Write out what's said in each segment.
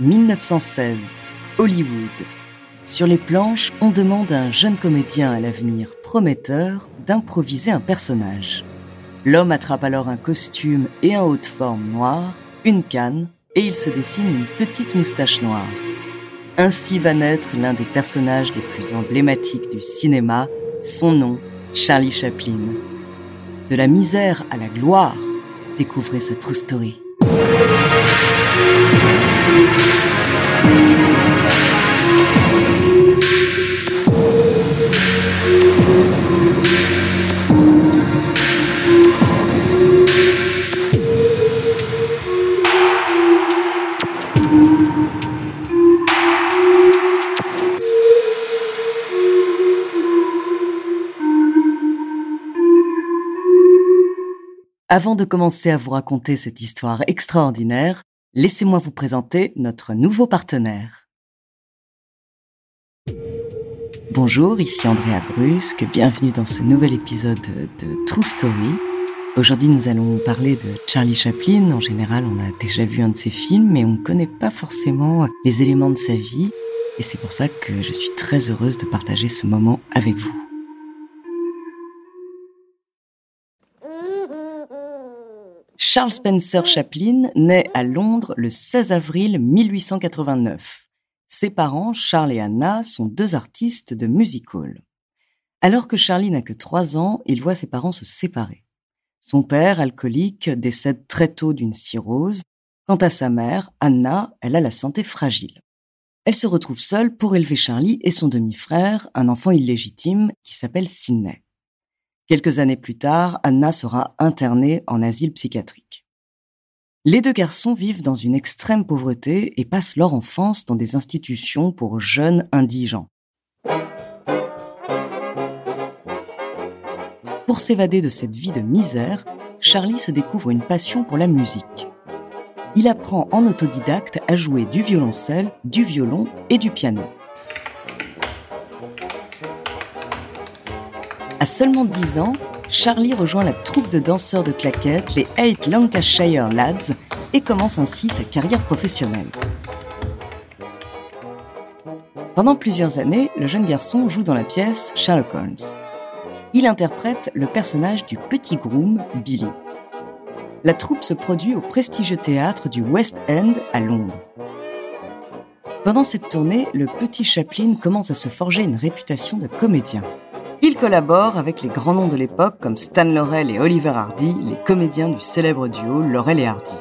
1916, Hollywood. Sur les planches, on demande à un jeune comédien à l'avenir prometteur d'improviser un personnage. L'homme attrape alors un costume et un haut de forme noir, une canne, et il se dessine une petite moustache noire. Ainsi va naître l'un des personnages les plus emblématiques du cinéma, son nom, Charlie Chaplin. De la misère à la gloire, découvrez sa true story. Avant de commencer à vous raconter cette histoire extraordinaire, laissez-moi vous présenter notre nouveau partenaire. Bonjour, ici Andrea Brusque, bienvenue dans ce nouvel épisode de True Story. Aujourd'hui, nous allons parler de Charlie Chaplin. En général, on a déjà vu un de ses films, mais on ne connaît pas forcément les éléments de sa vie. Et c'est pour ça que je suis très heureuse de partager ce moment avec vous. Charles Spencer Chaplin naît à Londres le 16 avril 1889. Ses parents, Charles et Anna, sont deux artistes de music hall. Alors que Charlie n'a que trois ans, il voit ses parents se séparer. Son père, alcoolique, décède très tôt d'une cirrhose. Quant à sa mère, Anna, elle a la santé fragile. Elle se retrouve seule pour élever Charlie et son demi-frère, un enfant illégitime qui s'appelle Sidney. Quelques années plus tard, Anna sera internée en asile psychiatrique. Les deux garçons vivent dans une extrême pauvreté et passent leur enfance dans des institutions pour jeunes indigents. Pour s'évader de cette vie de misère, Charlie se découvre une passion pour la musique. Il apprend en autodidacte à jouer du violoncelle, du violon et du piano. À seulement 10 ans, Charlie rejoint la troupe de danseurs de claquettes, les Eight Lancashire Lads, et commence ainsi sa carrière professionnelle. Pendant plusieurs années, le jeune garçon joue dans la pièce Sherlock Holmes. Il interprète le personnage du petit groom, Billy. La troupe se produit au prestigieux théâtre du West End à Londres. Pendant cette tournée, le petit Chaplin commence à se forger une réputation de comédien. Il collabore avec les grands noms de l'époque comme Stan Laurel et Oliver Hardy, les comédiens du célèbre duo Laurel et Hardy.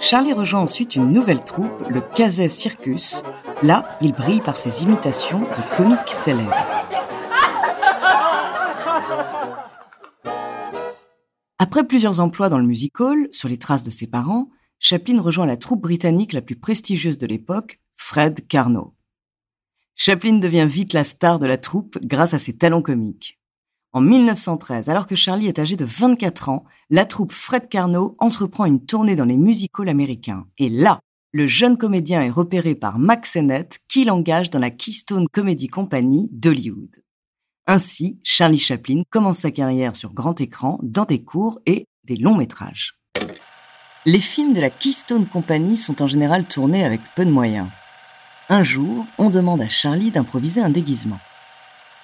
Charlie rejoint ensuite une nouvelle troupe, le Casey Circus. Là, il brille par ses imitations de comiques célèbres. Après plusieurs emplois dans le music hall, sur les traces de ses parents, Chaplin rejoint la troupe britannique la plus prestigieuse de l'époque, Fred Carnot. Chaplin devient vite la star de la troupe grâce à ses talents comiques. En 1913, alors que Charlie est âgé de 24 ans, la troupe Fred Carnot entreprend une tournée dans les musicals américains. Et là, le jeune comédien est repéré par Max Sennett qui l'engage dans la Keystone Comedy Company d'Hollywood. Ainsi, Charlie Chaplin commence sa carrière sur grand écran, dans des courts et des longs métrages. Les films de la Keystone Company sont en général tournés avec peu de moyens. Un jour, on demande à Charlie d'improviser un déguisement.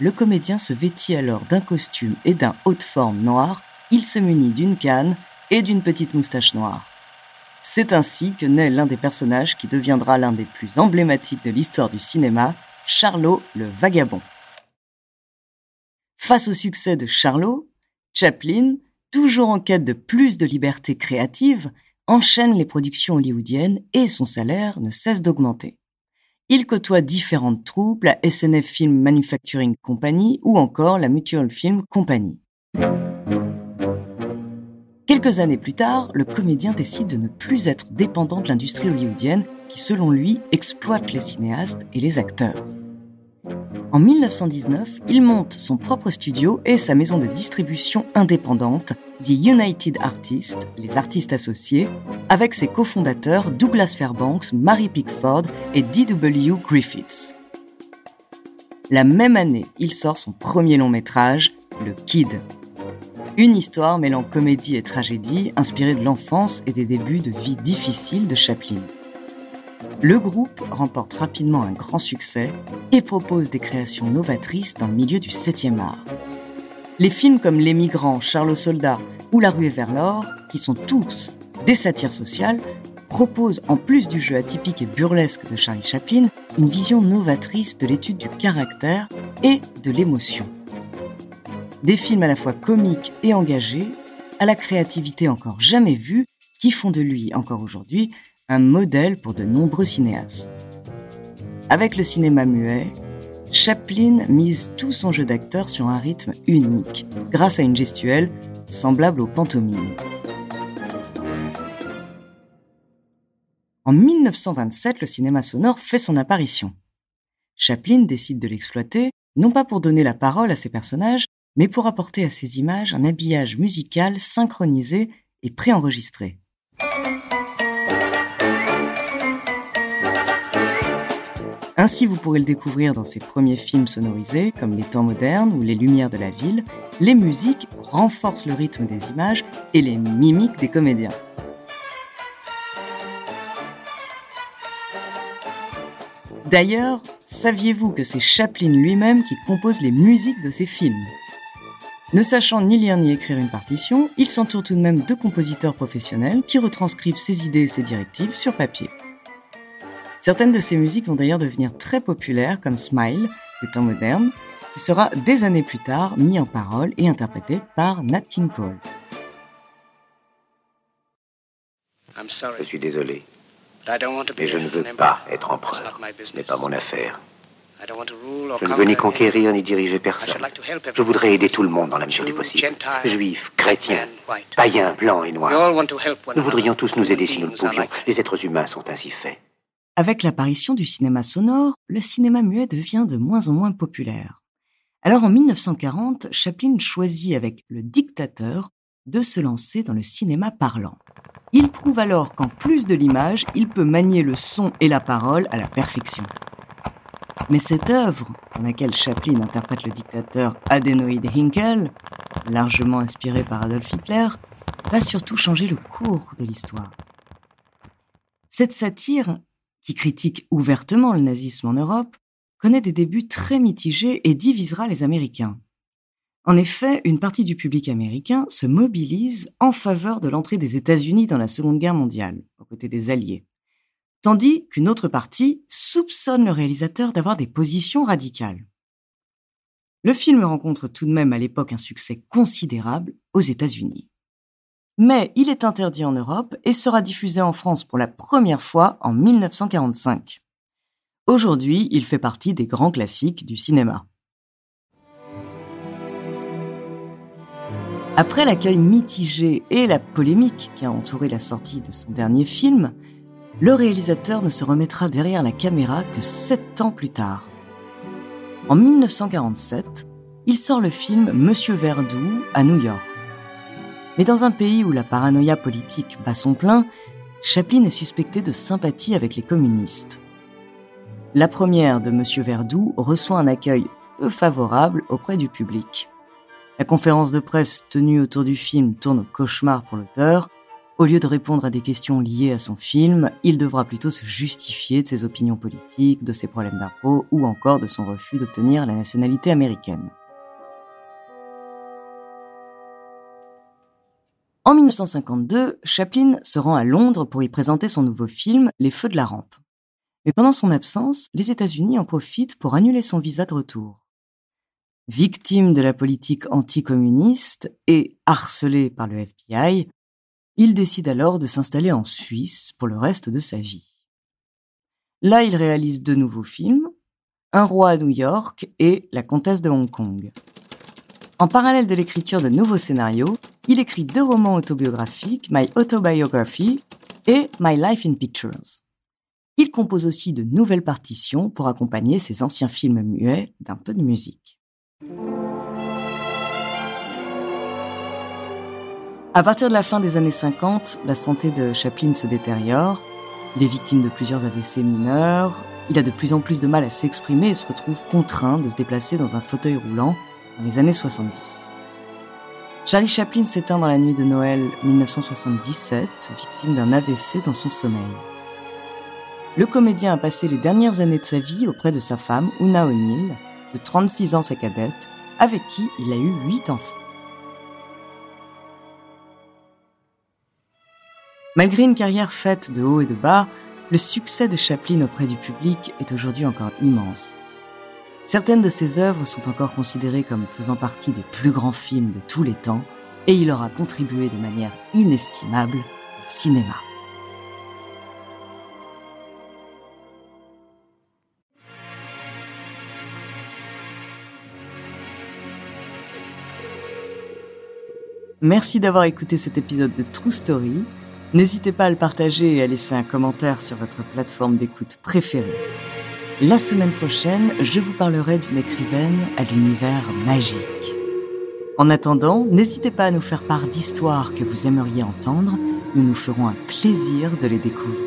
Le comédien se vêtit alors d'un costume et d'un haut de forme noir, il se munit d'une canne et d'une petite moustache noire. C'est ainsi que naît l'un des personnages qui deviendra l'un des plus emblématiques de l'histoire du cinéma, Charlot le Vagabond. Face au succès de Charlot, Chaplin, toujours en quête de plus de liberté créative, enchaîne les productions hollywoodiennes et son salaire ne cesse d'augmenter. Il côtoie différentes troupes, la SNF Film Manufacturing Company ou encore la Mutual Film Company. Quelques années plus tard, le comédien décide de ne plus être dépendant de l'industrie hollywoodienne qui, selon lui, exploite les cinéastes et les acteurs. En 1919, il monte son propre studio et sa maison de distribution indépendante, The United Artists, les artistes associés, avec ses cofondateurs Douglas Fairbanks, Mary Pickford et D.W. Griffiths. La même année, il sort son premier long métrage, Le Kid. Une histoire mêlant comédie et tragédie, inspirée de l'enfance et des débuts de vie difficiles de Chaplin. le groupe remporte rapidement un grand succès et propose des créations novatrices dans le milieu du 7e art. Les films comme Les Migrants, Charles Soldat ou La Rue vers l'or, qui sont tous des satires sociales, proposent, en plus du jeu atypique et burlesque de Charlie Chaplin, une vision novatrice de l'étude du caractère et de l'émotion. Des films à la fois comiques et engagés, à la créativité encore jamais vue, qui font de lui, encore aujourd'hui, un modèle pour de nombreux cinéastes. Avec le cinéma muet, Chaplin mise tout son jeu d'acteur sur un rythme unique, grâce à une gestuelle semblable aux pantomimes. En 1927, le cinéma sonore fait son apparition. Chaplin décide de l'exploiter, non pas pour donner la parole à ses personnages, mais pour apporter à ses images un habillage musical synchronisé et préenregistré. Ainsi, vous pourrez le découvrir dans ses premiers films sonorisés, comme Les temps modernes ou Les lumières de la ville. Les musiques renforcent le rythme des images et les mimiques des comédiens. D'ailleurs, saviez-vous que c'est Chaplin lui-même qui compose les musiques de ses films? Ne sachant ni lire ni écrire une partition, il s'entoure tout de même de compositeurs professionnels qui retranscrivent ses idées et ses directives sur papier. Certaines de ses musiques vont d'ailleurs devenir très populaires, comme Smile, des temps modernes, qui sera des années plus tard mis en parole et interprété par Nat King Cole. Je suis désolé. Mais je ne veux pas être empereur. Ce n'est pas mon affaire. Je ne veux ni conquérir ni diriger personne. Je voudrais aider tout le monde dans la mesure du possible. Juifs, chrétiens, païens, blancs et noirs. Nous voudrions tous nous aider si nous le pouvions. Les êtres humains sont ainsi faits. Avec l'apparition du cinéma sonore, le cinéma muet devient de moins en moins populaire. Alors en 1940, Chaplin choisit avec Le Dictateur de se lancer dans le cinéma parlant. Il prouve alors qu'en plus de l'image, il peut manier le son et la parole à la perfection. Mais cette œuvre, dans laquelle Chaplin interprète le dictateur Adenoid Hinkel, largement inspiré par Adolf Hitler, va surtout changer le cours de l'histoire. Cette satire, qui critique ouvertement le nazisme en Europe, connaît des débuts très mitigés et divisera les Américains. En effet, une partie du public américain se mobilise en faveur de l'entrée des États-Unis dans la Seconde Guerre mondiale, aux côtés des Alliés, tandis qu'une autre partie soupçonne le réalisateur d'avoir des positions radicales. Le film rencontre tout de même à l'époque un succès considérable aux États-Unis. Mais il est interdit en Europe et sera diffusé en France pour la première fois en 1945. Aujourd'hui, il fait partie des grands classiques du cinéma. Après l'accueil mitigé et la polémique qui a entouré la sortie de son dernier film, le réalisateur ne se remettra derrière la caméra que sept ans plus tard. En 1947, il sort le film Monsieur Verdoux à New York. Mais dans un pays où la paranoïa politique bat son plein, Chaplin est suspecté de sympathie avec les communistes. La première de Monsieur Verdoux reçoit un accueil peu favorable auprès du public. La conférence de presse tenue autour du film tourne au cauchemar pour l'auteur. Au lieu de répondre à des questions liées à son film, il devra plutôt se justifier de ses opinions politiques, de ses problèmes d'impôt ou encore de son refus d'obtenir la nationalité américaine. En 1952, Chaplin se rend à Londres pour y présenter son nouveau film Les Feux de la Rampe. Mais pendant son absence, les États-Unis en profitent pour annuler son visa de retour. Victime de la politique anticommuniste et harcelé par le FBI, il décide alors de s'installer en Suisse pour le reste de sa vie. Là, il réalise deux nouveaux films, Un roi à New York et La comtesse de Hong Kong. En parallèle de l'écriture de nouveaux scénarios, il écrit deux romans autobiographiques, My Autobiography et My Life in Pictures. Il compose aussi de nouvelles partitions pour accompagner ses anciens films muets d'un peu de musique. À partir de la fin des années 50, la santé de Chaplin se détériore. Il est victime de plusieurs AVC mineurs. Il a de plus en plus de mal à s'exprimer et se retrouve contraint de se déplacer dans un fauteuil roulant dans les années 70. Charlie Chaplin s'éteint dans la nuit de Noël 1977, victime d'un AVC dans son sommeil. le comédien a passé les dernières années de sa vie auprès de sa femme, Una O'Neill, de 36 ans sa cadette, avec qui il a eu huit enfants. Malgré une carrière faite de haut et de bas, le succès de Chaplin auprès du public est aujourd'hui encore immense. Certaines de ses œuvres sont encore considérées comme faisant partie des plus grands films de tous les temps, et il aura contribué de manière inestimable au cinéma. Merci d'avoir écouté cet épisode de True Story. N'hésitez pas à le partager et à laisser un commentaire sur votre plateforme d'écoute préférée. La semaine prochaine, je vous parlerai d'une écrivaine à l'univers magique. En attendant, n'hésitez pas à nous faire part d'histoires que vous aimeriez entendre. Nous nous ferons un plaisir de les découvrir.